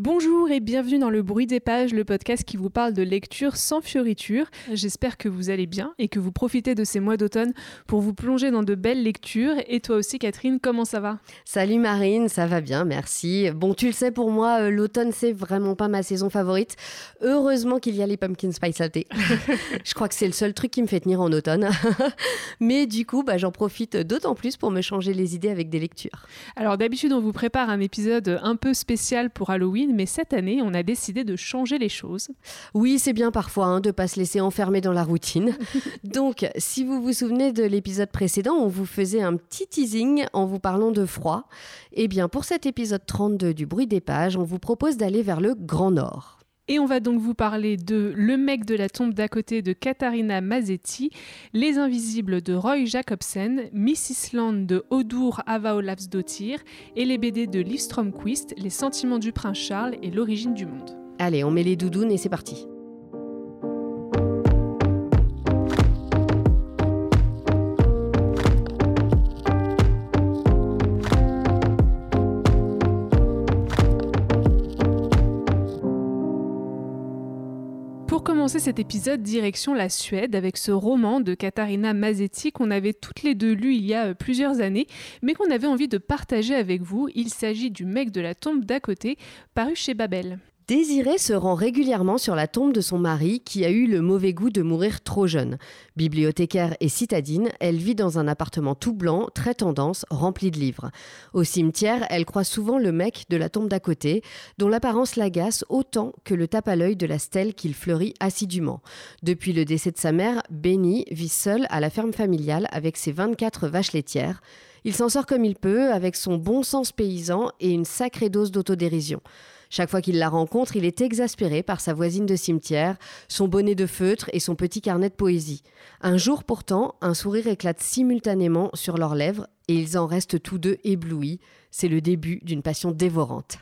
Bonjour et bienvenue dans le bruit des pages, le podcast qui vous parle de lecture sans fioriture. J'espère que vous allez bien et que vous profitez de ces mois d'automne pour vous plonger dans de belles lectures. Et toi aussi Catherine, comment ça va? Salut Marine, ça va bien, merci. Bon, tu le sais, pour moi, euh, l'automne, c'est vraiment pas ma saison favorite. Heureusement qu'il y a les pumpkin spice latte. Je crois que c'est le seul truc qui me fait tenir en automne. Mais du coup, bah, j'en profite d'autant plus pour me changer les idées avec des lectures. Alors d'habitude, on vous prépare un épisode un peu spécial pour Halloween mais cette année, on a décidé de changer les choses. Oui, c'est bien parfois hein, de ne pas se laisser enfermer dans la routine. Donc, si vous vous souvenez de l'épisode précédent, on vous faisait un petit teasing en vous parlant de froid. Eh bien, pour cet épisode 32 du bruit des pages, on vous propose d'aller vers le Grand Nord. Et on va donc vous parler de Le mec de la tombe d'à côté de Katharina Mazetti, Les Invisibles de Roy Jacobsen, Miss Land de Odur Avaolavsdottir et les BD de Liv Stromquist, Les sentiments du prince Charles et l'origine du monde. Allez, on met les doudounes et c'est parti. Commencer cet épisode direction la Suède avec ce roman de Katharina Mazetti qu'on avait toutes les deux lu il y a euh, plusieurs années, mais qu'on avait envie de partager avec vous. Il s'agit du mec de la tombe d'à côté, paru chez Babel. Désirée se rend régulièrement sur la tombe de son mari qui a eu le mauvais goût de mourir trop jeune. Bibliothécaire et citadine, elle vit dans un appartement tout blanc, très tendance, rempli de livres. Au cimetière, elle croise souvent le mec de la tombe d'à côté, dont l'apparence l'agace autant que le tape à l'œil de la stèle qu'il fleurit assidûment. Depuis le décès de sa mère, Benny vit seul à la ferme familiale avec ses 24 vaches laitières. Il s'en sort comme il peut, avec son bon sens paysan et une sacrée dose d'autodérision. Chaque fois qu'il la rencontre, il est exaspéré par sa voisine de cimetière, son bonnet de feutre et son petit carnet de poésie. Un jour pourtant, un sourire éclate simultanément sur leurs lèvres et ils en restent tous deux éblouis. C'est le début d'une passion dévorante.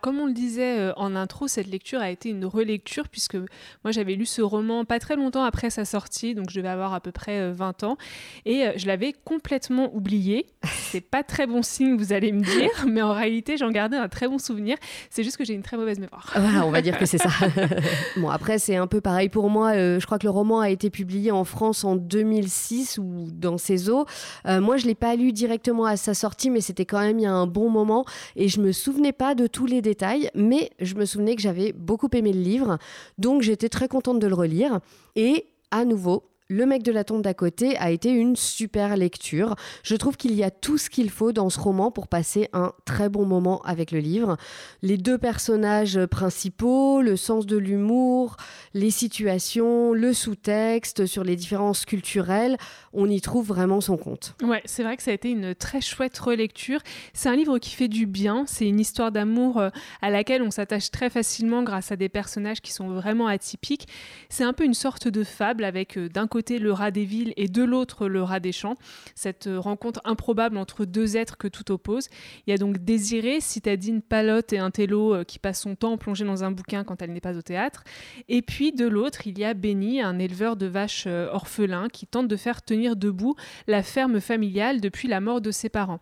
Comme on le disait euh, en intro, cette lecture a été une relecture puisque moi j'avais lu ce roman pas très longtemps après sa sortie, donc je devais avoir à peu près 20 euh, ans, et euh, je l'avais complètement oublié. C'est pas très bon signe, vous allez me dire, mais en réalité j'en gardais un très bon souvenir. C'est juste que j'ai une très mauvaise mémoire. Voilà, on va dire que c'est ça. bon, après c'est un peu pareil pour moi. je crois que le roman a été publié en France en 2006 ou dans ses eaux. moi je l'ai pas lu directement à sa sortie, mais c'était quand même il y a un bon moment, et je me souvenais pas de tous les mais je me souvenais que j'avais beaucoup aimé le livre, donc j'étais très contente de le relire. Et à nouveau, le mec de la tombe d'à côté a été une super lecture. Je trouve qu'il y a tout ce qu'il faut dans ce roman pour passer un très bon moment avec le livre. Les deux personnages principaux, le sens de l'humour, les situations, le sous-texte sur les différences culturelles, on y trouve vraiment son compte. Ouais, c'est vrai que ça a été une très chouette relecture. C'est un livre qui fait du bien. C'est une histoire d'amour euh, à laquelle on s'attache très facilement grâce à des personnages qui sont vraiment atypiques. C'est un peu une sorte de fable avec euh, d'un côté le rat des villes et de l'autre le rat des champs. Cette euh, rencontre improbable entre deux êtres que tout oppose. Il y a donc Désiré, citadine palote et un télo euh, qui passe son temps plongé dans un bouquin quand elle n'est pas au théâtre. Et puis de l'autre, il y a Benny, un éleveur de vaches euh, orphelin qui tente de faire tenir debout la ferme familiale depuis la mort de ses parents.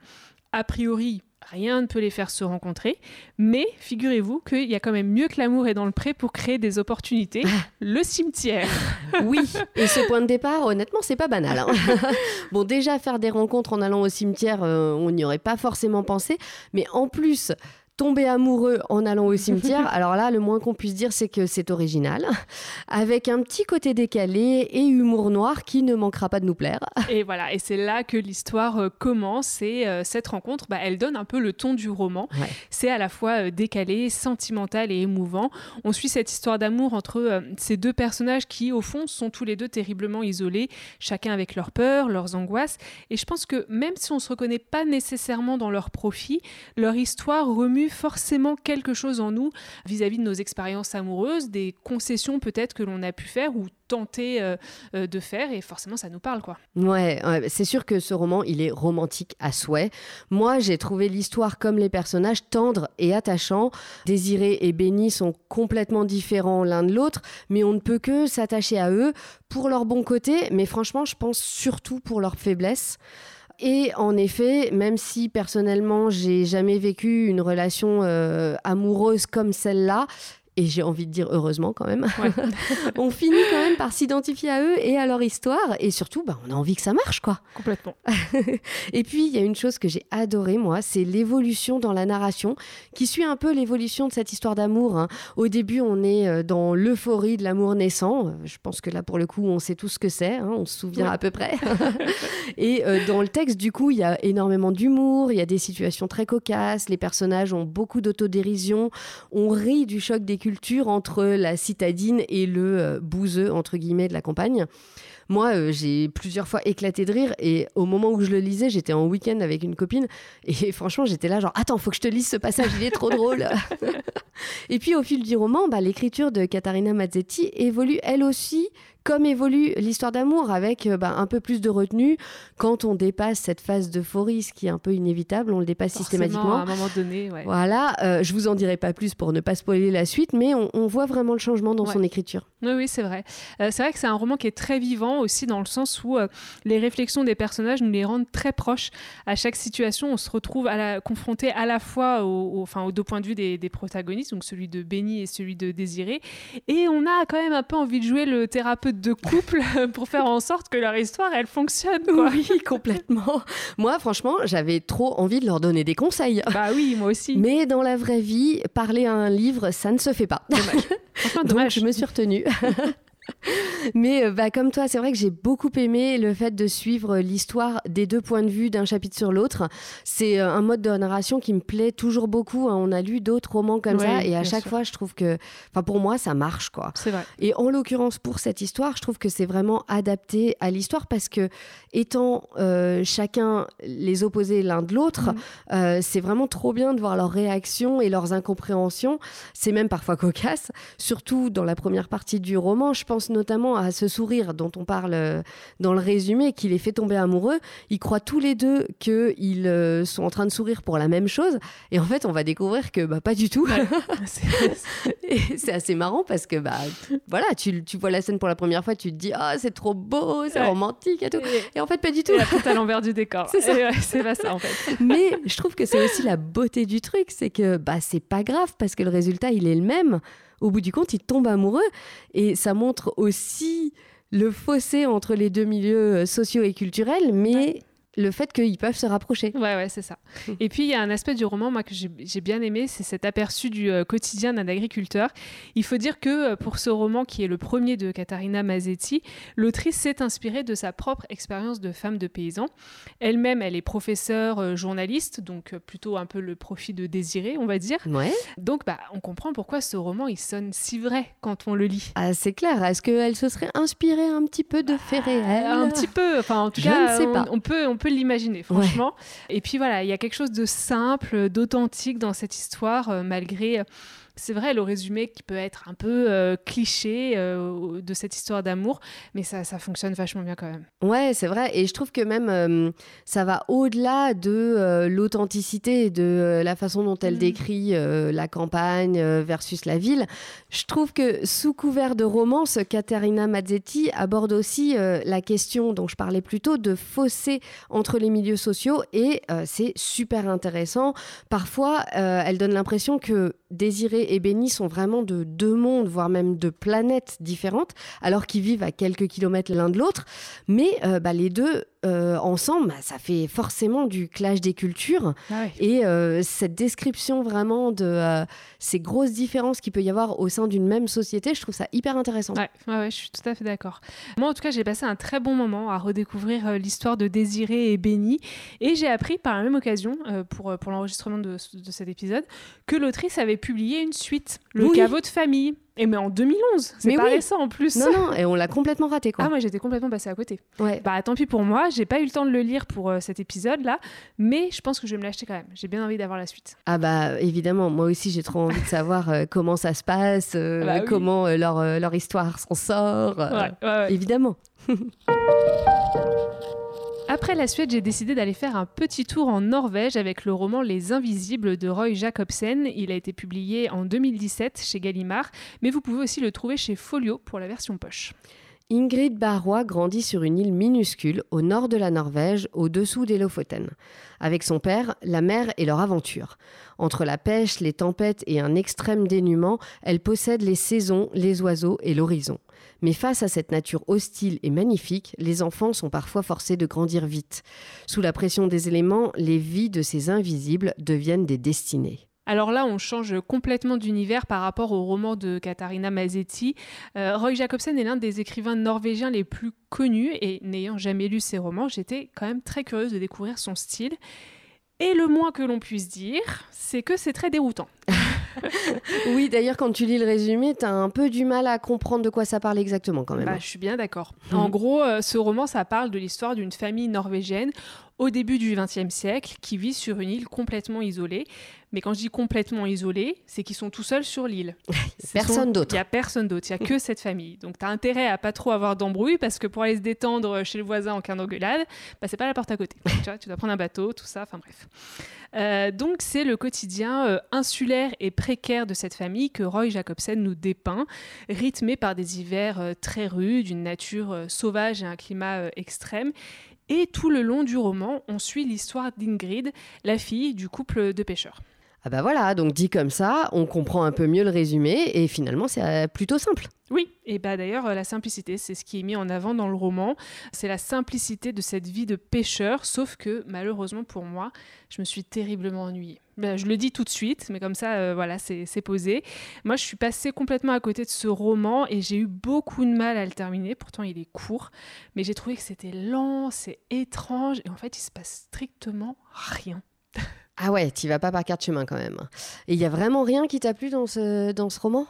A priori, rien ne peut les faire se rencontrer, mais figurez-vous qu'il y a quand même mieux que l'amour est dans le pré pour créer des opportunités, le cimetière. Oui, et ce point de départ, honnêtement, c'est pas banal. Hein. bon, déjà, faire des rencontres en allant au cimetière, euh, on n'y aurait pas forcément pensé, mais en plus, tomber amoureux en allant au cimetière. Alors là, le moins qu'on puisse dire, c'est que c'est original, avec un petit côté décalé et humour noir qui ne manquera pas de nous plaire. Et voilà, et c'est là que l'histoire euh, commence et euh, cette rencontre, bah, elle donne un peu le ton du roman. C'est à la fois euh, décalé, sentimental et émouvant. On suit cette histoire d'amour entre ces deux personnages qui, au fond, sont tous les deux terriblement isolés, chacun avec leurs peurs, leurs angoisses. Et je pense que même si on ne se reconnaît pas nécessairement dans leur profit, leur histoire remue forcément quelque chose en nous vis-à-vis de nos expériences amoureuses, des concessions peut-être que l'on a pu faire ou tenter euh, euh, de faire et forcément ça nous parle quoi. Ouais, c'est sûr que ce roman il est romantique à souhait. Moi j'ai trouvé l'histoire comme les personnages tendres et attachants. Désiré et Béni sont complètement différents l'un de l'autre, mais on ne peut que s'attacher à eux pour leur bon côté, mais franchement je pense surtout pour leur faiblesse. Et en effet, même si personnellement j'ai jamais vécu une relation euh, amoureuse comme celle-là, et j'ai envie de dire heureusement quand même, on finit quand même par s'identifier à eux et à leur histoire, et surtout, bah, on a envie que ça marche, quoi. Complètement. et puis, il y a une chose que j'ai adorée, moi, c'est l'évolution dans la narration, qui suit un peu l'évolution de cette histoire d'amour. hein. Au début, on est euh, dans l'euphorie de l'amour naissant. Euh, Je pense que là, pour le coup, on sait tout ce que c'est, hein, on se souvient Ouais. à peu près. et euh, dans le texte, du coup, il y a énormément d'humour, il y a des situations très cocasses, les personnages ont beaucoup d'autodérision, on rit du choc des cultures entre la citadine et le euh, bouseux, entre guillemets, de la campagne. Moi, euh, j'ai plusieurs fois éclaté de rire et au moment où je le lisais, j'étais en week-end avec une copine et franchement, j'étais là genre attends, faut que je te lise ce passage, il est trop drôle. et puis au fil du roman, bah, l'écriture de Catarina Mazzetti évolue elle aussi comme évolue l'histoire d'amour avec euh, bah, un peu plus de retenue quand on dépasse cette phase d'euphorie, ce qui est un peu inévitable, on le dépasse Forcément, systématiquement. À un moment donné, ouais. Voilà, euh, je vous en dirai pas plus pour ne pas spoiler la suite, mais on, on voit vraiment le changement dans Ouais. son écriture. Oui, oui, c'est vrai. Euh, c'est vrai que c'est un roman qui est très vivant aussi dans le sens où euh, les réflexions des personnages nous les rendent très proches. À chaque situation, on se retrouve à la, confronté à la fois au- au- enfin, aux deux points de vue des, des protagonistes, donc celui de Benny et celui de Désiré. Et on a quand même un peu envie de jouer le thérapeute de couple pour faire en sorte que leur histoire, elle fonctionne. Quoi. Oui, complètement. Moi, franchement, j'avais trop envie de leur donner des conseils. Bah oui, moi aussi. Mais dans la vraie vie, parler à un livre, ça ne se fait pas. Franchement, Donc, je me suis retenue. Mais euh, bah, comme toi, c'est vrai que j'ai beaucoup aimé le fait de suivre l'histoire des deux points de vue d'un chapitre sur l'autre. C'est euh, un mode de narration qui me plaît toujours beaucoup. hein. On a lu d'autres romans comme Ouais, ça et à chaque sûr. fois, je trouve que, enfin pour moi, ça marche quoi. C'est vrai. Et en l'occurrence, pour cette histoire, je trouve que c'est vraiment adapté à l'histoire parce que, étant euh, chacun les opposés l'un de l'autre, euh, c'est vraiment trop bien de voir leurs réactions et leurs incompréhensions. C'est même parfois cocasse, surtout dans la première partie du roman. Je pense notamment à ce sourire dont on parle euh, dans le résumé, qui les fait tomber amoureux. Ils croient tous les deux qu'ils euh, sont en train de sourire pour la même chose. Et en fait, on va découvrir que bah, pas du tout. C'est- assez marrant parce que bah voilà, tu, tu vois la scène pour la première fois, tu te dis ah c'est trop beau, c'est Ouais. romantique et tout. Et- Et en fait pas du tout. Et la à l'envers du décor. C'est ouais, pas ça en fait. Mais je trouve que c'est aussi la beauté du truc, c'est que bah c'est pas grave parce que le résultat il est le même. Au bout du compte, ils tombent amoureux. Et ça montre aussi le fossé entre les deux milieux euh, sociaux et culturels, mais le fait qu'ils peuvent se rapprocher. Ouais, ouais, c'est ça. Et puis, il y a un aspect du roman, moi, que j'ai bien aimé, c'est cet aperçu du euh, quotidien d'un agriculteur. Il faut dire que euh, pour ce roman, qui est le premier de Catarina Mazzetti, l'autrice s'est inspirée de sa propre expérience de femme de paysan. Elle-même, elle est professeure, euh, journaliste, donc plutôt un peu le profit de Désiré, on va dire. Ouais, Donc, bah, on comprend pourquoi ce roman, il sonne si vrai quand on le lit. ah, c'est clair. Est-ce qu'elle se serait inspirée un petit peu de faits réels? Un petit peu, enfin en tout Je cas, ne sais on- pas. On, peut, on peut l'imaginer, franchement. Et puis voilà, il y a quelque chose de simple, d'authentique dans cette histoire, euh, malgré, euh, c'est vrai, le résumé qui peut être un peu euh, cliché euh, de cette histoire d'amour, mais ça, ça fonctionne vachement bien quand même. Ouais, c'est vrai. Et je trouve que même euh, ça va au-delà de l'authenticité, de euh, la façon dont elle Mhm. décrit la campagne versus la ville. Je trouve que sous couvert de romance, Caterina Mazzetti aborde aussi la question dont je parlais plus tôt de fossé entre les milieux sociaux et c'est super intéressant. Parfois, elle donne l'impression que Et Benny sont vraiment de deux mondes, voire même de planètes différentes, alors qu'ils vivent à quelques kilomètres l'un de l'autre. Mais euh, bah, les deux euh, ensemble, bah, ça fait forcément du clash des cultures. Et euh, cette description vraiment de euh, ces grosses différences qu'il peut y avoir au sein d'une même société, je trouve ça hyper intéressant. Ouais, ouais, ouais, je suis tout à fait d'accord. Moi, en tout cas, j'ai passé un très bon moment à redécouvrir l'histoire de Désiré et Benny. Et j'ai appris par la même occasion, pour, pour l'enregistrement de, de cet épisode, que l'autrice avait publié une suite, Le Oui. caveau de famille. Et mais en 2011, c'est pas oui. récent en plus. Non, non, et on l'a complètement raté, quoi. Ah, moi j'étais complètement passée à côté. ouais. Bah tant pis pour moi, j'ai pas eu le temps de le lire pour euh, cet épisode là, mais je pense que je vais me l'acheter quand même. J'ai bien envie d'avoir la suite. Ah bah évidemment, moi aussi j'ai trop envie de savoir euh, comment ça se passe, euh, Bah oui. comment leur, leur histoire s'en sort. ouais. Évidemment. Après la Suède, j'ai décidé d'aller faire un petit tour en Norvège avec le roman Les Invisibles de Roy Jacobsen. Il a été publié en 2017 chez Gallimard, mais vous pouvez aussi le trouver chez Folio pour la version poche. Ingrid Barrois grandit sur une île minuscule au nord de la Norvège, au-dessous des Lofoten. Avec son père, la mer est leur aventure. Entre la pêche, les tempêtes et un extrême dénuement, elle possède les saisons, les oiseaux et l'horizon. Mais face à cette nature hostile et magnifique, les enfants sont parfois forcés de grandir vite. Sous la pression des éléments, les vies de ces invisibles deviennent des destinées. Alors là, on change complètement d'univers par rapport au roman de Katharina Mazetti. Euh, Roy Jacobsen est l'un des écrivains norvégiens les plus connus et n'ayant jamais lu ses romans, j'étais quand même très curieuse de découvrir son style. Et le moins que l'on puisse dire, c'est que c'est très déroutant. oui, d'ailleurs, quand tu lis le résumé, tu as un peu du mal à comprendre de quoi ça parle exactement quand même. Bah, je suis bien d'accord. En gros, euh, ce roman, ça parle de l'histoire d'une famille norvégienne au début du XXe siècle qui vit sur une île complètement isolée. Mais quand je dis complètement isolée, c'est qu'ils sont tout seuls sur l'île. personne d'autre. Il n'y a personne d'autre, il n'y a que cette famille. Donc tu as intérêt à pas trop avoir d'embrouille parce que pour aller se détendre chez le voisin en cas d'engueulade, bah, c'est pas la porte à côté. tu, vois, tu dois prendre un bateau, tout ça, enfin bref. Euh, donc c'est le quotidien euh, insulaire et précaire de cette famille que Roy Jacobsen nous dépeint, rythmé par des hivers euh, très rudes, une nature sauvage et un climat extrême. Et tout le long du roman, on suit l'histoire d'Ingrid, la fille du couple de pêcheurs. Ah bah voilà, donc dit comme ça, on comprend un peu mieux le résumé et finalement c'est euh, plutôt simple. Oui, et bah d'ailleurs euh, la simplicité, c'est ce qui est mis en avant dans le roman, c'est la simplicité de cette vie de pêcheur, sauf que malheureusement pour moi, je me suis terriblement ennuyée. Bah, je le dis tout de suite, mais comme ça, euh, voilà, c'est posé. Moi, je suis passée complètement à côté de ce roman et j'ai eu beaucoup de mal à le terminer. Pourtant, il est court, mais j'ai trouvé que c'était lent, c'est étrange et en fait, il se passe strictement rien. Ah ouais, tu vas pas par chemins quand même. Et il y a vraiment rien qui t'a plu dans ce, dans ce roman?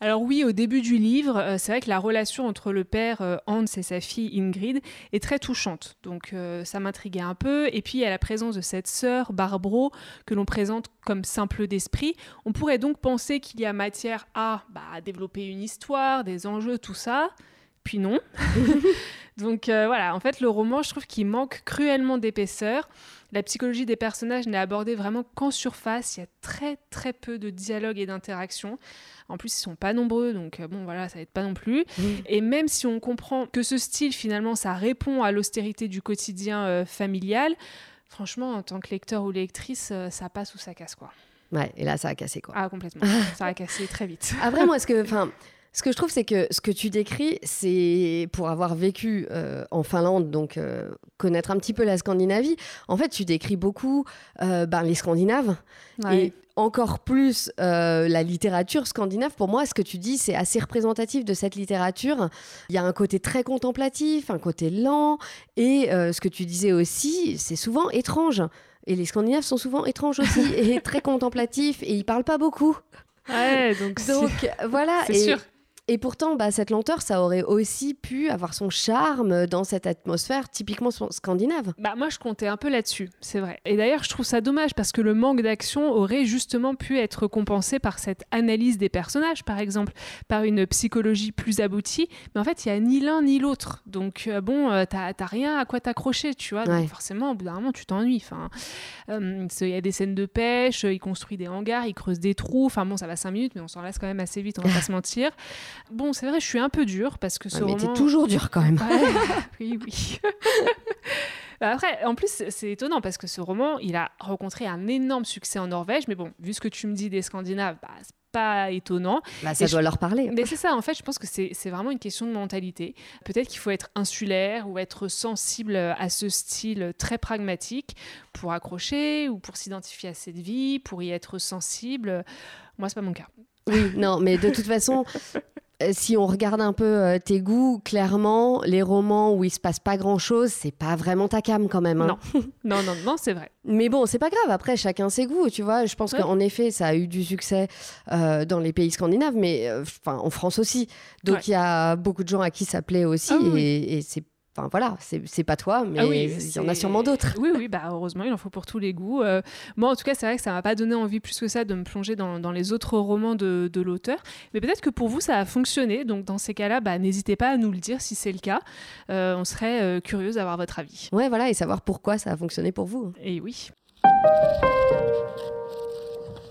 Alors oui, au début du livre, euh, c'est vrai que la relation entre le père euh, Hans et sa fille Ingrid est très touchante. Donc euh, ça m'intriguait un peu. Et puis il y a la présence de cette sœur, Barbro, que l'on présente comme simple d'esprit. On pourrait donc penser qu'il y a matière à bah, développer une histoire, des enjeux, tout ça. Puis non. donc voilà, en fait le roman, je trouve qu'il manque cruellement d'épaisseur. La psychologie des personnages n'est abordée vraiment qu'en surface. Il y a très très peu de dialogue et d'interaction. En plus, ils sont pas nombreux, donc euh, bon voilà, ça aide pas non plus. Et même si on comprend que ce style finalement, ça répond à l'austérité du quotidien euh, familial, franchement, en tant que lecteur ou lectrice, euh, ça passe ou ça casse quoi. Ouais, et là, ça a cassé quoi. Ah complètement, ça a cassé très vite. Après, moi, ce que, enfin. Ce que je trouve, c'est que ce que tu décris, c'est pour avoir vécu euh, en Finlande, donc euh, connaître un petit peu la Scandinavie. En fait, tu décris beaucoup euh, ben, les Scandinaves et encore plus la littérature scandinave. Pour moi, ce que tu dis, c'est assez représentatif de cette littérature. Il y a un côté très contemplatif, un côté lent, et ce que tu disais aussi, c'est souvent étrange. Et les Scandinaves sont souvent étranges aussi, et très contemplatifs, et ils parlent pas beaucoup. Ouais, donc, donc voilà. C'est sûr. Et pourtant, bah, cette lenteur, ça aurait aussi pu avoir son charme dans cette atmosphère typiquement scandinave. Bah, moi, je comptais un peu là-dessus, c'est vrai. Et d'ailleurs, je trouve ça dommage parce que le manque d'action aurait justement pu être compensé par cette analyse des personnages, par exemple, par une psychologie plus aboutie. Mais en fait, il n'y a ni l'un ni l'autre. Donc, euh, bon, euh, t'as rien à quoi t'accrocher, tu vois. Donc, forcément, au bout d'un moment, tu t'ennuies. Enfin, euh, il y a des scènes de pêche, il construit des hangars, il creuse des trous. Enfin, bon, ça va cinq minutes, mais on s'en lasse quand même assez vite, on va pas se mentir. Bon, c'est vrai, je suis un peu dure parce que ce mais roman... toujours dur quand même. oui, oui. Bah, après, en plus, c'est étonnant parce que ce roman, il a rencontré un énorme succès en Norvège. Mais bon, vu ce que tu me dis des Scandinaves, bah, c'est pas étonnant. Bah, ça doit leur parler. Mais c'est ça, en fait, je pense que c'est vraiment une question de mentalité. Peut-être qu'il faut être insulaire ou être sensible à ce style très pragmatique pour accrocher ou pour s'identifier à cette vie, pour y être sensible. Moi, c'est pas mon cas. Oui, non, mais de toute façon, si on regarde un peu euh, tes goûts, clairement, les romans où il se passe pas grand chose, c'est pas vraiment ta cam quand même. Hein. Non. non, non, non, c'est vrai. Mais bon, c'est pas grave. Après, chacun ses goûts, tu vois. Je pense qu'en effet, ça a eu du succès euh, dans les pays scandinaves, mais enfin en France aussi. Donc il y a beaucoup de gens à qui ça plaît aussi, ah et, et c'est Enfin voilà, c'est pas toi, mais ah il y en a sûrement d'autres. Oui, oui, bah heureusement, il en faut pour tous les goûts. Euh, moi, en tout cas, c'est vrai que ça m'a pas donné envie plus que ça de me plonger dans, dans les autres romans de, de l'auteur. Mais peut-être que pour vous, ça a fonctionné. Donc dans ces cas-là, bah, n'hésitez pas à nous le dire si c'est le cas. Euh, on serait euh, curieuse d'avoir votre avis. Ouais, voilà, et savoir pourquoi ça a fonctionné pour vous. Et oui.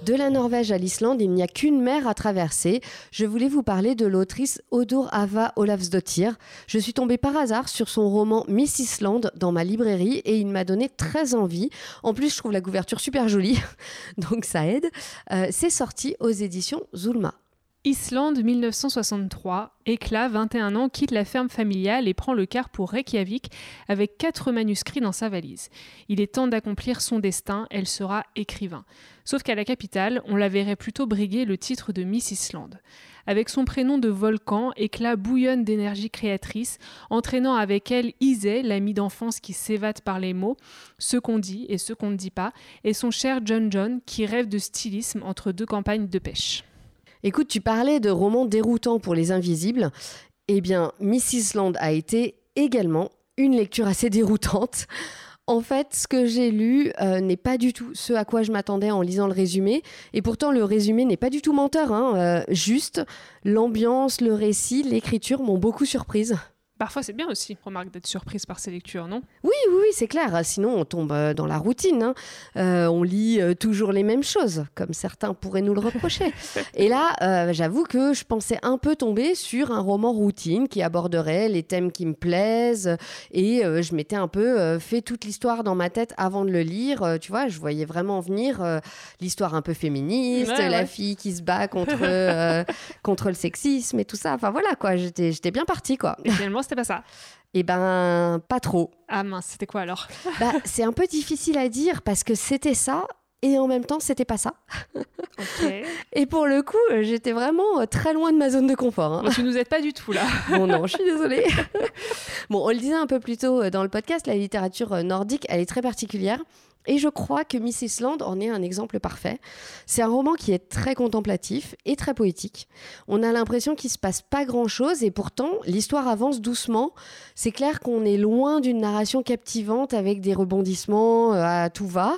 De la Norvège à l'Islande, il n'y a qu'une mer à traverser. Je voulais vous parler de l'autrice Odur Ava Olafsdottir. Je suis tombée par hasard sur son roman Miss Island dans ma librairie et il m'a donné très envie. En plus, je trouve la couverture super jolie, donc ça aide. Euh, c'est sorti aux éditions Zulma. Islande 1963, Éclat, 21 ans, quitte la ferme familiale et prend le car pour Reykjavik avec quatre manuscrits dans sa valise. Il est temps d'accomplir son destin, elle sera écrivain. Sauf qu'à la capitale, on la verrait plutôt briguer le titre de Miss Islande. Avec son prénom de volcan, Éclat bouillonne d'énergie créatrice, entraînant avec elle Isay, l'ami d'enfance qui s'évade par les mots, ce qu'on dit et ce qu'on ne dit pas, et son cher John John qui rêve de stylisme entre deux campagnes de pêche. Écoute, tu parlais de romans déroutants pour les invisibles. Eh bien, Mrs. Land a été également une lecture assez déroutante. En fait, ce que j'ai lu euh, n'est pas du tout ce à quoi je m'attendais en lisant le résumé. Et pourtant, le résumé n'est pas du tout menteur. Hein. Euh, juste, l'ambiance, le récit, l'écriture m'ont beaucoup surprise. Parfois, c'est bien aussi, remarque, d'être surprise par ces lectures, non? Oui, oui, oui, c'est clair. Sinon, on tombe euh, dans la routine. Hein. Euh, on lit euh, toujours les mêmes choses, comme certains pourraient nous le reprocher. Et là, j'avoue que je pensais un peu tomber sur un roman routine qui aborderait les thèmes qui me plaisent. Et je m'étais un peu fait toute l'histoire dans ma tête avant de le lire. tu vois, je voyais vraiment venir l'histoire un peu féministe, la fille qui se bat contre, contre le sexisme et tout ça. Enfin voilà, quoi. J'étais bien partie, quoi. Et finalement, c'était pas ça. Eh ben, pas trop. Ah mince, c'était quoi alors? Bah, C'est un peu difficile à dire parce que c'était ça et en même temps, c'était pas ça. Et pour le coup, j'étais vraiment euh, très loin de ma zone de confort. Hein. Bon, tu nous aides pas du tout là. bon, non, je suis désolée. bon, on le disait un peu plus tôt euh, dans le podcast, la littérature euh, nordique, elle est très particulière. Et je crois que Miss Island en est un exemple parfait. C'est un roman qui est très contemplatif et très poétique. On a l'impression qu'il se passe pas grand-chose et pourtant l'histoire avance doucement. C'est clair qu'on est loin d'une narration captivante avec des rebondissements euh, à tout va.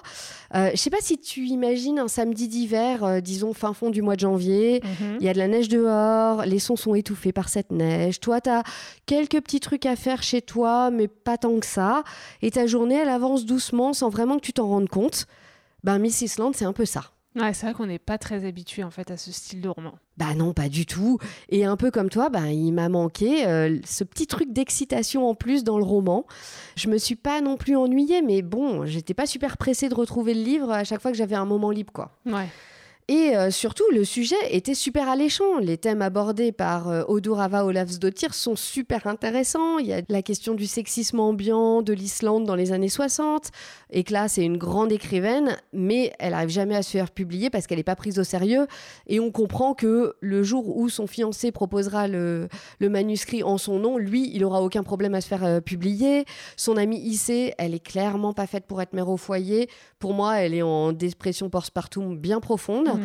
Euh, je sais pas si tu imagines un samedi d'hiver, euh, disons fin fond du mois de janvier. Mhm. Il y a de la neige dehors, les sons sont étouffés par cette neige. Toi, tu as quelques petits trucs à faire chez toi, mais pas tant que ça. Et ta journée, elle avance doucement sans vraiment que tu t'en rendre compte, ben Miss Island, c'est un peu ça. Ouais, c'est vrai qu'on n'est pas très habitué en fait à ce style de roman. Bah non, pas du tout. Et un peu comme toi, bah, il m'a manqué euh, ce petit truc d'excitation en plus dans le roman. Je me suis pas non plus ennuyée, mais bon, j'étais pas super pressée de retrouver le livre à chaque fois que j'avais un moment libre, quoi. Ouais. Et euh, surtout, le sujet était super alléchant. Les thèmes abordés par euh, Odurava Olafsdottir sont super intéressants. Il y a la question du sexisme ambiant de l'Islande dans les années 60. Et que c'est une grande écrivaine, mais elle n'arrive jamais à se faire publier parce qu'elle n'est pas prise au sérieux. Et on comprend que le jour où son fiancé proposera le, manuscrit en son nom, lui, il aura aucun problème à se faire euh, publier. Son amie Issé, elle est clairement pas faite pour être mère au foyer. Pour moi, elle est en dépression postpartum bien profonde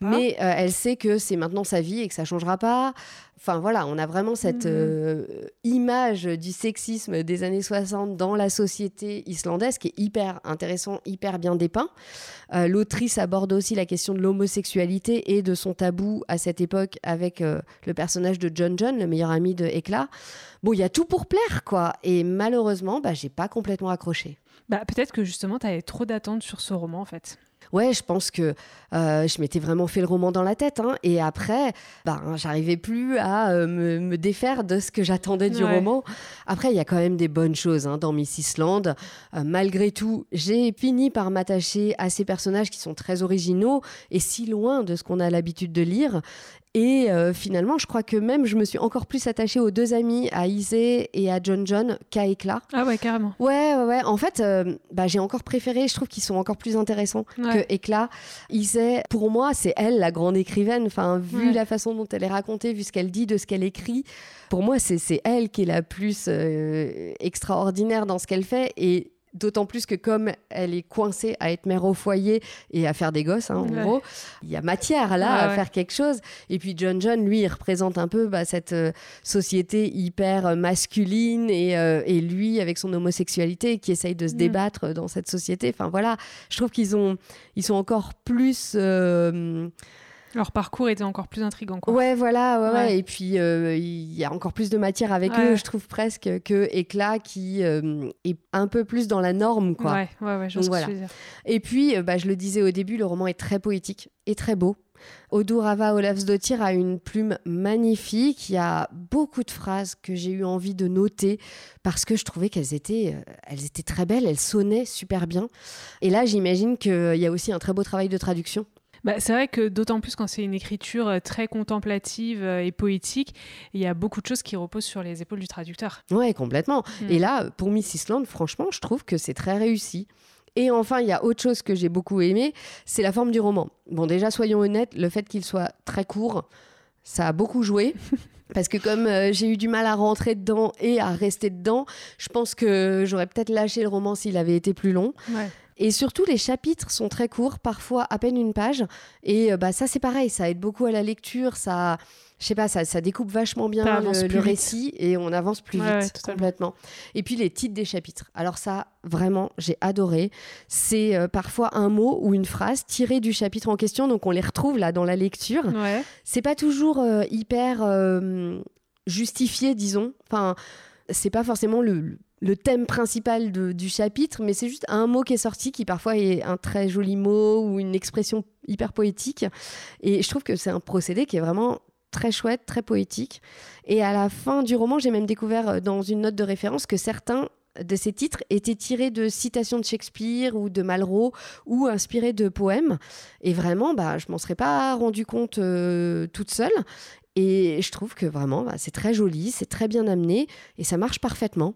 mais euh, elle sait que c'est maintenant sa vie et que ça changera pas. Enfin voilà, on a vraiment cette mhm. euh, image du sexisme des années 60 dans la société islandaise qui est hyper intéressant, hyper bien dépeint. Euh, l'autrice aborde aussi la question de l'homosexualité et de son tabou à cette époque avec le personnage de John John, le meilleur ami de Ekla. Bon, il y a tout pour plaire, quoi. Et malheureusement, bah, j'ai pas complètement accroché. Bah, peut-être que justement, tu avais trop d'attentes sur ce roman, en fait. Ouais, je pense que euh, je m'étais vraiment fait le roman dans la tête. Hein. et après, ben, j'arrivais plus à euh, me, défaire de ce que j'attendais du roman. Après, il y a quand même des bonnes choses hein, dans Miss Island. Euh, malgré tout, j'ai fini par m'attacher à ces personnages qui sont très originaux et si loin de ce qu'on a l'habitude de lire. Et euh, finalement, je crois que même je me suis encore plus attachée aux deux amis, à Isée et à John John, qu'à Éclat. Ah ouais, carrément. Ouais, ouais, ouais. En fait, euh, bah, j'ai encore préféré, je trouve qu'ils sont encore plus intéressants que Éclat. Isée, pour moi, c'est elle la grande écrivaine. Enfin, vu la façon dont elle est racontée, vu ce qu'elle dit, de ce qu'elle écrit, pour moi, c'est elle qui est la plus euh, extraordinaire dans ce qu'elle fait. Et D'autant plus que comme elle est coincée à être mère au foyer et à faire des gosses, hein, en gros, il y a matière là à faire quelque chose. Et puis John John, lui, il représente un peu bah, cette euh, société hyper euh, masculine euh, et, lui, avec son homosexualité, qui essaye de se mm. débattre dans cette société. Enfin voilà, je trouve qu'ils ont, ils sont encore plus Leur parcours était encore plus intrigant. Quoi. Ouais, voilà, ouais, Et puis, il y a encore plus de matière avec eux, je trouve presque, que Éclat qui est un peu plus dans la norme, quoi. Ouais, ouais, ouais, je voilà. Et puis, bah, je le disais au début, le roman est très poétique et très beau. Odurava Olafsdottir a une plume magnifique. Il y a beaucoup de phrases que j'ai eu envie de noter parce que je trouvais qu'elles étaient, euh, elles étaient très belles, elles sonnaient super bien. Et là, j'imagine qu'il y a aussi un très beau travail de traduction. Bah, c'est vrai que d'autant plus quand c'est une écriture euh, très contemplative euh, et poétique, il y a beaucoup de choses qui reposent sur les épaules du traducteur. Ouais, complètement. Mm. Et là, pour Miss Island, franchement, je trouve que c'est très réussi. Et enfin, il y a autre chose que j'ai beaucoup aimé, c'est la forme du roman. Bon, déjà, soyons honnêtes, le fait qu'il soit très court, ça a beaucoup joué. Parce que comme euh, j'ai eu du mal à rentrer dedans et à rester dedans, je pense que j'aurais peut-être lâché le roman s'il avait été plus long. Et surtout, les chapitres sont très courts, parfois à peine une page. Et euh, bah, ça, c'est pareil, ça aide beaucoup à la lecture. Ça, je sais pas, ça, ça découpe vachement bien le, récit et on avance plus vite complètement. Et puis les titres des chapitres. Alors ça, vraiment, j'ai adoré. C'est euh, parfois un mot ou une phrase tirée du chapitre en question, donc on les retrouve là dans la lecture. C'est pas toujours euh, hyper euh, justifié, disons. Enfin, c'est pas forcément le, thème principal du chapitre, mais c'est juste un mot qui est sorti qui parfois est un très joli mot ou une expression hyper poétique. Et je trouve que c'est un procédé qui est vraiment très chouette, très poétique. Et à la fin du roman, j'ai même découvert euh, dans une note de référence que certains de ces titres étaient tirés de citations de Shakespeare ou de Malraux ou inspirés de poèmes. Et vraiment, bah, je m'en serais pas rendu compte euh, toute seule. Et je trouve que vraiment, bah, c'est très joli, c'est très bien amené et ça marche parfaitement.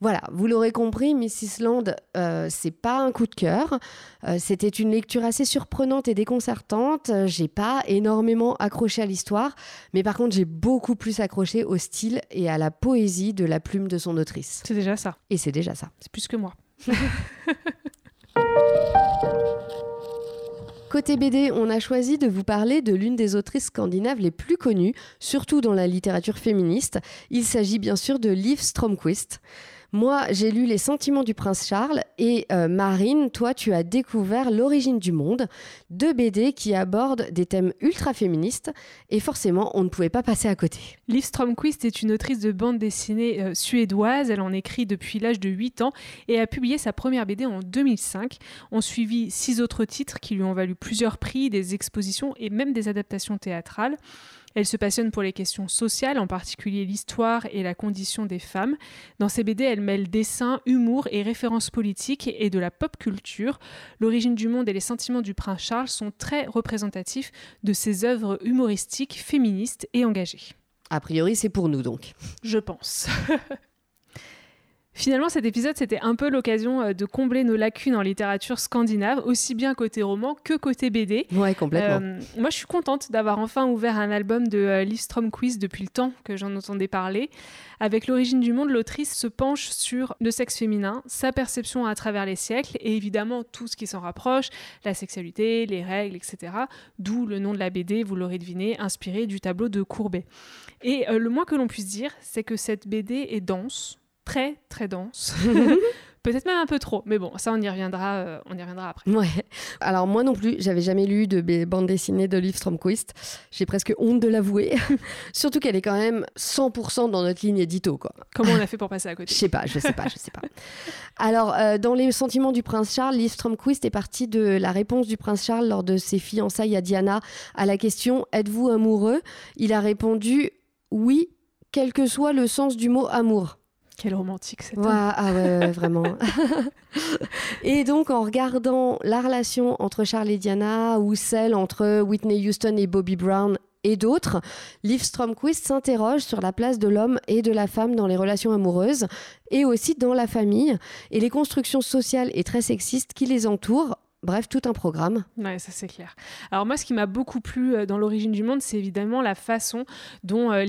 Voilà, vous l'aurez compris, Mrs. Land, euh, c'est pas un coup de cœur. Euh, c'était une lecture assez surprenante et déconcertante. J'ai pas énormément accroché à l'histoire, mais par contre, j'ai beaucoup plus accroché au style et à la poésie de la plume de son autrice. C'est déjà ça. Et c'est déjà ça. C'est plus que moi. Côté BD, on a choisi de vous parler de l'une des autrices scandinaves les plus connues, surtout dans la littérature féministe. Il s'agit bien sûr de Liv Stromquist. Moi, j'ai lu Les Sentiments du Prince Charles et euh, Marine, toi, tu as découvert L'origine du monde, deux BD qui abordent des thèmes ultra féministes et forcément, on ne pouvait pas passer à côté. Liv Stromquist est une autrice de bande dessinée euh, suédoise. Elle en écrit depuis l'âge de 8 ans et a publié sa première BD en 2005. On suivi six autres titres qui lui ont valu plusieurs prix, des expositions et même des adaptations théâtrales. Elle se passionne pour les questions sociales, en particulier l'histoire et la condition des femmes. Dans ses BD, elle mêle dessin, humour et références politiques et de la pop culture. L'origine du monde et les sentiments du prince Charles sont très représentatifs de ses œuvres humoristiques, féministes et engagées. A priori, c'est pour nous donc. Je pense. Finalement, cet épisode, c'était un peu l'occasion euh, de combler nos lacunes en littérature scandinave, aussi bien côté roman que côté BD. Ouais, complètement. Euh, moi, je suis contente d'avoir enfin ouvert un album de euh, Livstrom Quiz depuis le temps que j'en entendais parler. Avec l'origine du monde, l'autrice se penche sur le sexe féminin, sa perception à travers les siècles et évidemment tout ce qui s'en rapproche, la sexualité, les règles, etc. D'où le nom de la BD, vous l'aurez deviné, inspiré du tableau de Courbet. Et le moins que l'on puisse dire, c'est que cette BD est dense, très très dense. Peut-être même un peu trop, mais bon, ça on y reviendra, euh, on y reviendra après. Ouais. Alors moi non plus, j'avais jamais lu de bande dessinée de Liv Stromquist. J'ai presque honte de l'avouer, surtout qu'elle est quand même 100% dans notre ligne édito quoi. Comment on a fait pour passer à côté Je sais pas, je sais pas, je sais pas. Alors euh, dans les sentiments du prince Charles, Liv Stromquist est partie de la réponse du prince Charles lors de ses fiançailles à Diana à la question êtes-vous amoureux? Il a répondu oui, quel que soit le sens du mot amour. Quel romantique c'est. Ah ouais, vraiment. et donc en regardant la relation entre Charles et Diana ou celle entre Whitney Houston et Bobby Brown et d'autres, Liv Stromquist s'interroge sur la place de l'homme et de la femme dans les relations amoureuses et aussi dans la famille et les constructions sociales et très sexistes qui les entourent Bref, tout un programme. Ouais, ça c'est clair. Alors moi, ce qui m'a beaucoup plu euh, dans l'origine du monde, c'est évidemment la façon dont euh,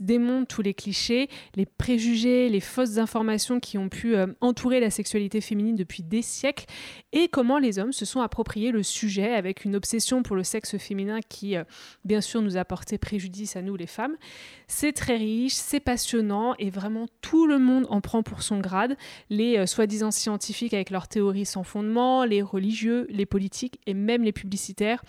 démonte tous les clichés, les préjugés, les fausses informations qui ont pu euh, entourer la sexualité féminine depuis des siècles, et comment les hommes se sont appropriés le sujet avec une obsession pour le sexe féminin qui, euh, bien sûr, nous a porté préjudice à nous les femmes. C'est très riche, c'est passionnant, et vraiment tout le monde en prend pour son grade. Les soi-disant scientifiques avec leurs théories sans fondement, les religieux les politiques et même les publicitaires.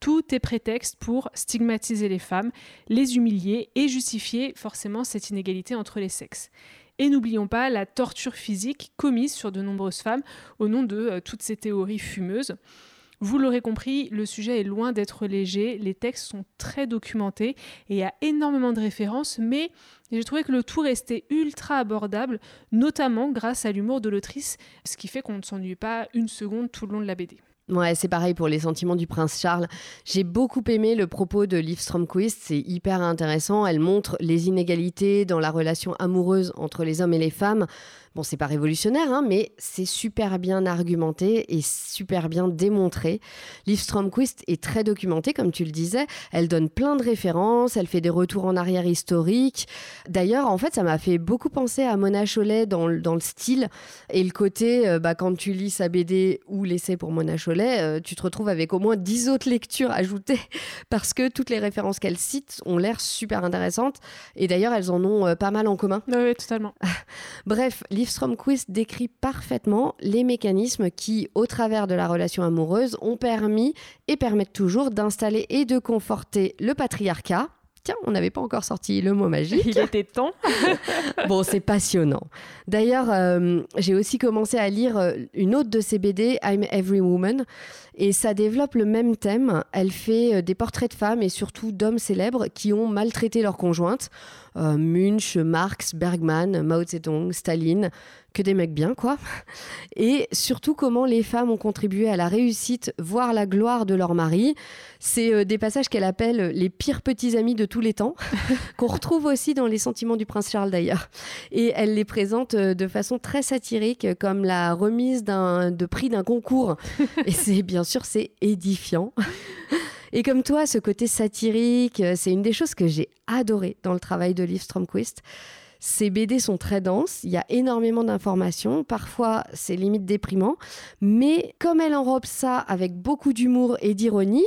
Tout est prétexte pour stigmatiser les femmes, les humilier et justifier forcément cette inégalité entre les sexes. Et n'oublions pas la torture physique commise sur de nombreuses femmes au nom de euh, toutes ces théories fumeuses. Vous l'aurez compris, le sujet est loin d'être léger, les textes sont très documentés et il y a énormément de références, mais j'ai trouvé que le tout restait ultra abordable, notamment grâce à l'humour de l'autrice, ce qui fait qu'on ne s'ennuie pas une seconde tout le long de la BD. Ouais, c'est pareil pour les sentiments du prince Charles. J'ai beaucoup aimé le propos de Liv Stromquist, c'est hyper intéressant. Elle montre les inégalités dans la relation amoureuse entre les hommes et les femmes. Bon, c'est pas révolutionnaire, hein, mais c'est super bien argumenté et super bien démontré. Liv Stromquist est très documentée, comme tu le disais. Elle donne plein de références, elle fait des retours en arrière historiques. D'ailleurs, en fait, ça m'a fait beaucoup penser à Mona Chollet dans, dans le style et le côté, euh, bah, quand tu lis sa BD ou l'essai pour Mona Chollet, euh, tu te retrouves avec au moins dix autres lectures ajoutées parce que toutes les références qu'elle cite ont l'air super intéressantes et d'ailleurs, elles en ont euh, pas mal en commun. Oui, totalement. Bref, Liv Stromquist décrit parfaitement les mécanismes qui, au travers de la relation amoureuse, ont permis et permettent toujours d'installer et de conforter le patriarcat. Tiens, on n'avait pas encore sorti le mot magique. Il était temps. bon, c'est passionnant. D'ailleurs, euh, j'ai aussi commencé à lire euh, une autre de ses BD, I'm Every Woman, et ça développe le même thème. Elle fait euh, des portraits de femmes et surtout d'hommes célèbres qui ont maltraité leur conjointe. Munch, Marx, Bergman, Mao Zedong, Staline, que des mecs bien, quoi. Et surtout comment les femmes ont contribué à la réussite, voire la gloire de leur mari. C'est des passages qu'elle appelle les pires petits amis de tous les temps, qu'on retrouve aussi dans Les Sentiments du Prince Charles d'ailleurs. Et elle les présente euh, de façon très satirique, comme la remise de prix d'un concours. Et c'est bien sûr, c'est édifiant. Et comme toi, ce côté satirique, euh, c'est une des choses que j'ai adoré dans le travail de Liv Stromquist. Ces BD sont très denses, il y a énormément d'informations, parfois c'est limite déprimant, mais comme elle enrobe ça avec beaucoup d'humour et d'ironie,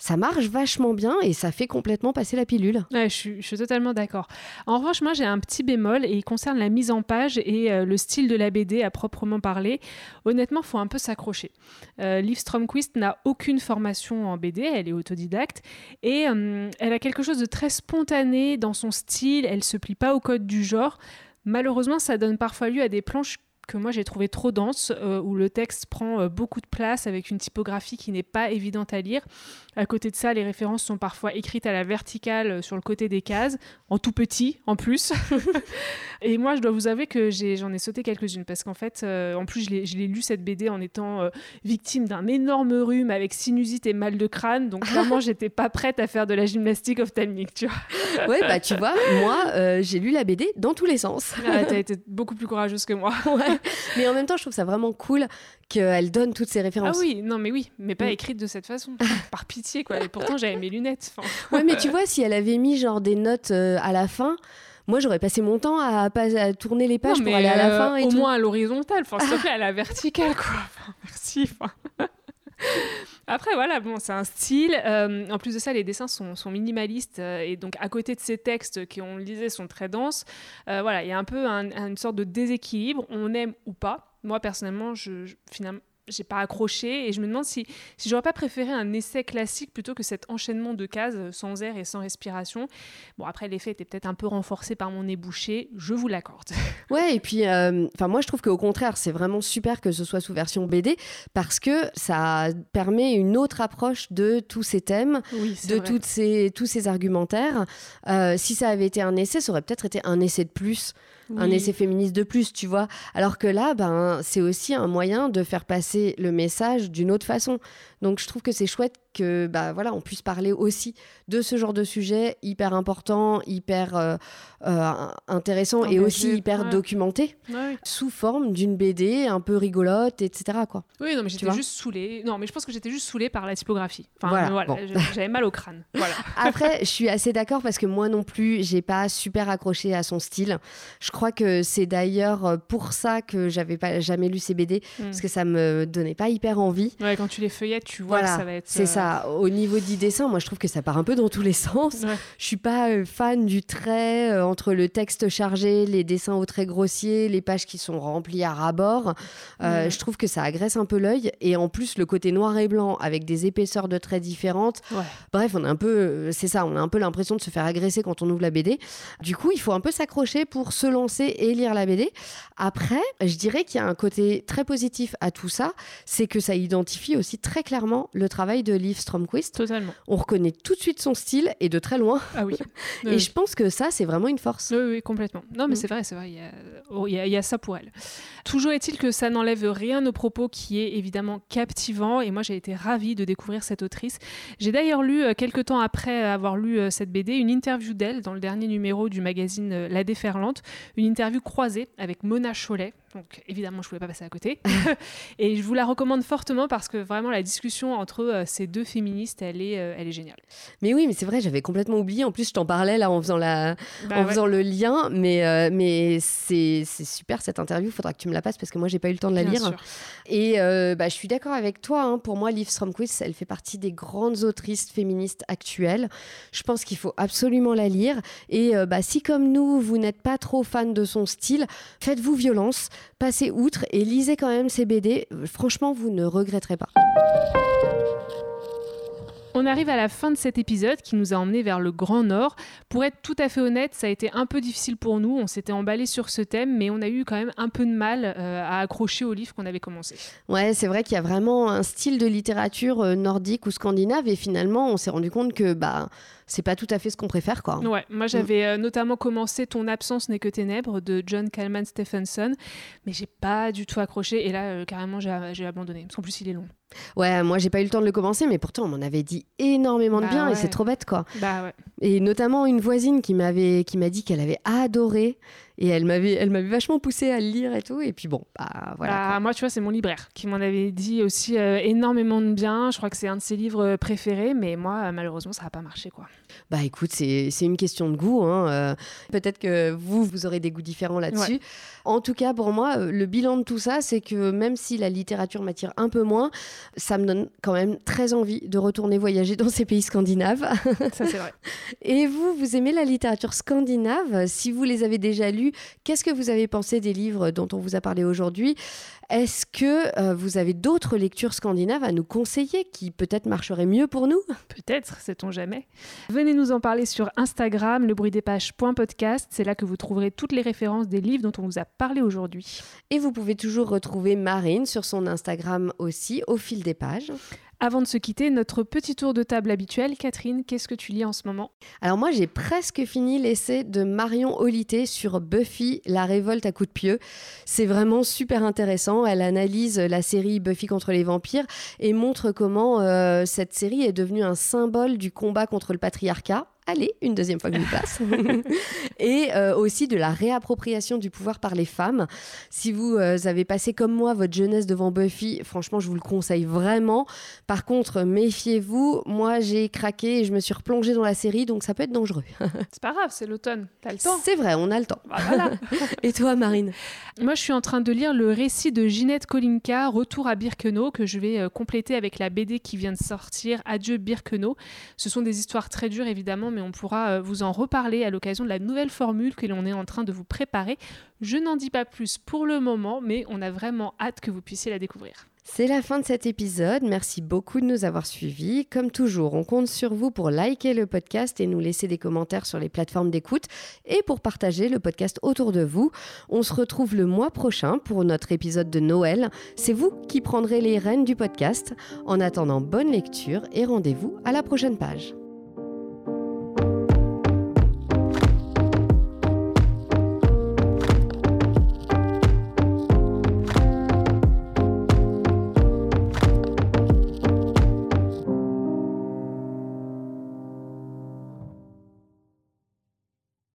ça marche vachement bien et ça fait complètement passer la pilule. je, suis, totalement d'accord. En revanche, moi j'ai un petit bémol et il concerne la mise en page et euh, le style de la BD à proprement parler. Honnêtement, faut un peu s'accrocher. Euh, Liv Stromquist n'a aucune formation en BD, elle est autodidacte et euh, elle a quelque chose de très spontané dans son style, elle se plie pas au code du Malheureusement, ça donne parfois lieu à des planches que moi j'ai trouvé trop dense, euh, où le texte prend euh, beaucoup de place avec une typographie qui n'est pas évidente à lire. À côté de ça, les références sont parfois écrites à la verticale euh, sur le côté des cases, en tout petit en plus. et moi, je dois vous avouer que j'en ai, sauté quelques-unes parce qu'en fait, en plus, je l'ai lu cette BD en étant victime d'un énorme rhume avec sinusite et mal de crâne. Donc vraiment, j'étais pas prête à faire de la gymnastique ophtalmique, tu vois. ouais, bah tu vois, moi, j'ai lu la BD dans tous les sens. Ah, T'as été beaucoup plus courageuse que moi. ouais. mais en même temps, je trouve ça vraiment cool qu'elle donne toutes ces références. Ah oui, non, mais oui, mais pas mm. écrite de cette façon. Par pitié, quoi. Et pourtant, j'avais mes lunettes. ouais, mais tu vois, si elle avait mis genre des notes euh, à la fin. Moi, j'aurais passé mon temps à, à, tourner les pages pour aller à la fin. Et au moins à l'horizontale, enfin, s'il te plaît, à la verticale, quoi. merci. Après, voilà, bon, c'est un style. Euh, en plus de ça, les dessins sont, minimalistes. Euh, et donc, à côté de ces textes qui, on le disait, sont très denses, euh, voilà, il y a un peu une sorte de déséquilibre. On aime ou pas. Moi, personnellement, je finalement, j'ai pas accroché et je me demande si, si j'aurais pas préféré un essai classique plutôt que cet enchaînement de cases sans air et sans respiration. Bon, après, l'effet était peut-être un peu renforcé par mon nez bouché, je vous l'accorde. Ouais, et puis, euh, enfin moi, je trouve qu'au contraire, c'est vraiment super que ce soit sous version BD parce que ça permet une autre approche de tous ces thèmes, de toutes ces, tous ces argumentaires. Euh, si ça avait été un essai, ça aurait peut-être été un essai de plus un essai féministe de plus, tu vois. Alors que là, ben, c'est aussi un moyen de faire passer le message d'une autre façon. Donc je trouve que c'est chouette que bah voilà on puisse parler aussi de ce genre de sujet hyper important, hyper euh, euh, intéressant et aussi hyper documenté sous forme d'une BD un peu rigolote, etc. Quoi. Oui, non mais j'étais juste saoulée. Non mais je pense que j'étais juste saoulée par la typographie. Enfin voilà, j'avais mal au crâne. Voilà. Après, je suis assez d'accord parce que moi non plus, j'ai pas super accroché à son style. Je crois que c'est d'ailleurs pour ça que j'avais pas jamais lu ses BD hmm. parce que ça me donnait pas hyper envie. Ouais, quand tu les feuillettes tu vois que ça va être. C'est ça. Ça. Au niveau du dessin, moi je trouve que ça part un peu dans tous les sens. Je suis pas euh, fan du trait euh, entre le texte chargé, les dessins au trait grossier, les pages qui sont remplies à ras-bord. Je trouve que ça agresse un peu l'œil. Et en plus, le côté noir et blanc avec des épaisseurs de traits différentes. Bref, on a un peu, c'est ça, on a un peu l'impression de se faire agresser quand on ouvre la BD. Du coup, il faut un peu s'accrocher pour se lancer et lire la BD. Après, je dirais qu'il y a un côté très positif à tout ça, c'est que ça identifie aussi très clairement le travail de Liv Stromquist. Totalement. On reconnaît tout de suite son style et de très loin. Ah oui. et je pense que ça, c'est vraiment une force. Oui, oui complètement. Non, mais mm. c'est vrai, c'est vrai. Oh, il y, a, ça pour elle. Toujours est-il que ça n'enlève rien au propos qui est évidemment captivant. Et moi, j'ai été ravie de découvrir cette autrice. J'ai d'ailleurs lu, euh, quelques temps après avoir lu euh, cette BD, une interview d'elle dans le dernier numéro du magazine euh, La Déferlante. Une interview croisée avec Mona Cholet, donc évidemment, je ne pouvais pas passer à côté. et je vous la recommande fortement parce que vraiment la discussion entre euh, ces deux féministes, elle est, euh, elle est géniale. Mais oui, mais c'est vrai, j'avais complètement oublié. En plus, je t'en parlais là en faisant, la... Bah en faisant le lien. Mais, euh, mais c'est super cette interview. Il faudra que tu me la passes parce que moi, j'ai pas eu le temps de la lire. Et bah, je suis d'accord avec toi. Hein. Pour moi, Liv Stromquist, elle fait partie des grandes autrices féministes actuelles. Je pense qu'il faut absolument la lire. Et bah, si, comme nous, vous n'êtes pas trop fan de son style, faites-vous violence passez outre et lisez quand même ces BD. Franchement, vous ne regretterez pas. On arrive à la fin de cet épisode qui nous a emmenés vers le Grand Nord. Pour être tout à fait honnête, ça a été un peu difficile pour nous. On s'était emballé sur ce thème, mais on a eu quand même un peu de mal euh, à accrocher au livre qu'on avait commencé. Ouais, c'est vrai qu'il y a vraiment un style de littérature euh, nordique ou scandinave, et finalement, on s'est rendu compte que bah c'est pas tout à fait ce qu'on préfère, quoi. Ouais, moi j'avais euh, notamment commencé Ton absence n'est que ténèbres de John Kalman Stephenson, mais j'ai pas du tout accroché et là euh, carrément j'ai abandonné parce qu'en plus il est long. Ouais, moi j'ai pas eu le temps de le commencer, mais pourtant on m'en avait dit énormément de bah bien et c'est trop bête quoi. Bah ouais. Et notamment une voisine qui m'avait qui m'a dit qu'elle avait adoré et elle m'avait, elle m'avait vachement poussé à le lire et tout. Et puis bon, bah voilà. Bah, moi, tu vois, c'est mon libraire qui m'en avait dit aussi euh, énormément de bien. Je crois que c'est un de ses livres préférés, mais moi, malheureusement, ça n'a pas marché, quoi. Bah écoute, c'est, une question de goût. Hein. Euh, peut-être que vous, vous aurez des goûts différents là-dessus. En tout cas, pour moi, le bilan de tout ça, c'est que même si la littérature m'attire un peu moins, ça me donne quand même très envie de retourner voyager dans ces pays scandinaves. Ça, c'est vrai. Et vous, vous aimez la littérature scandinave? Si vous les avez déjà lus, qu'est-ce que vous avez pensé des livres dont on vous a parlé aujourd'hui? Est-ce que euh, vous avez d'autres lectures scandinaves à nous conseiller qui peut-être marcheraient mieux pour nous? Peut-être, sait-on jamais. Venez nous en parler sur Instagram, le bruit des pages.podcast. C'est là que vous trouverez toutes les références des livres dont on vous a parlé aujourd'hui. Et vous pouvez toujours retrouver Marine sur son Instagram aussi, au fil des pages. Avant de se quitter, notre petit tour de table habituel. Catherine, qu'est-ce que tu lis en ce moment? Alors moi, j'ai presque fini l'essai de Marion Olité sur Buffy, la révolte à coups de pieux. C'est vraiment super intéressant. Elle analyse la série Buffy contre les vampires et montre comment euh, cette série est devenue un symbole du combat contre le patriarcat allez, une deuxième fois que je passe. et euh, aussi de la réappropriation du pouvoir par les femmes. Si vous euh, avez passé comme moi votre jeunesse devant Buffy, franchement, je vous le conseille vraiment. Par contre, méfiez-vous. Moi, j'ai craqué et je me suis replongée dans la série, donc ça peut être dangereux. c'est pas grave, c'est l'automne. T'as le temps. C'est vrai, on a le temps. Bah, et toi, Marine? Moi, je suis en train de lire le récit de Ginette Kolinka, Retour à Birkenau, que je vais euh, compléter avec la BD qui vient de sortir, Adieu Birkenau. Ce sont des histoires très dures, évidemment, mais on pourra euh, vous en reparler à l'occasion de la nouvelle formule que l'on est en train de vous préparer. Je n'en dis pas plus pour le moment, mais on a vraiment hâte que vous puissiez la découvrir. C'est la fin de cet épisode. Merci beaucoup de nous avoir suivis. Comme toujours, on compte sur vous pour liker le podcast et nous laisser des commentaires sur les plateformes d'écoute et pour partager le podcast autour de vous. On se retrouve le mois prochain pour notre épisode de Noël. C'est vous qui prendrez les rênes du podcast. En attendant, bonne lecture et rendez-vous à la prochaine page.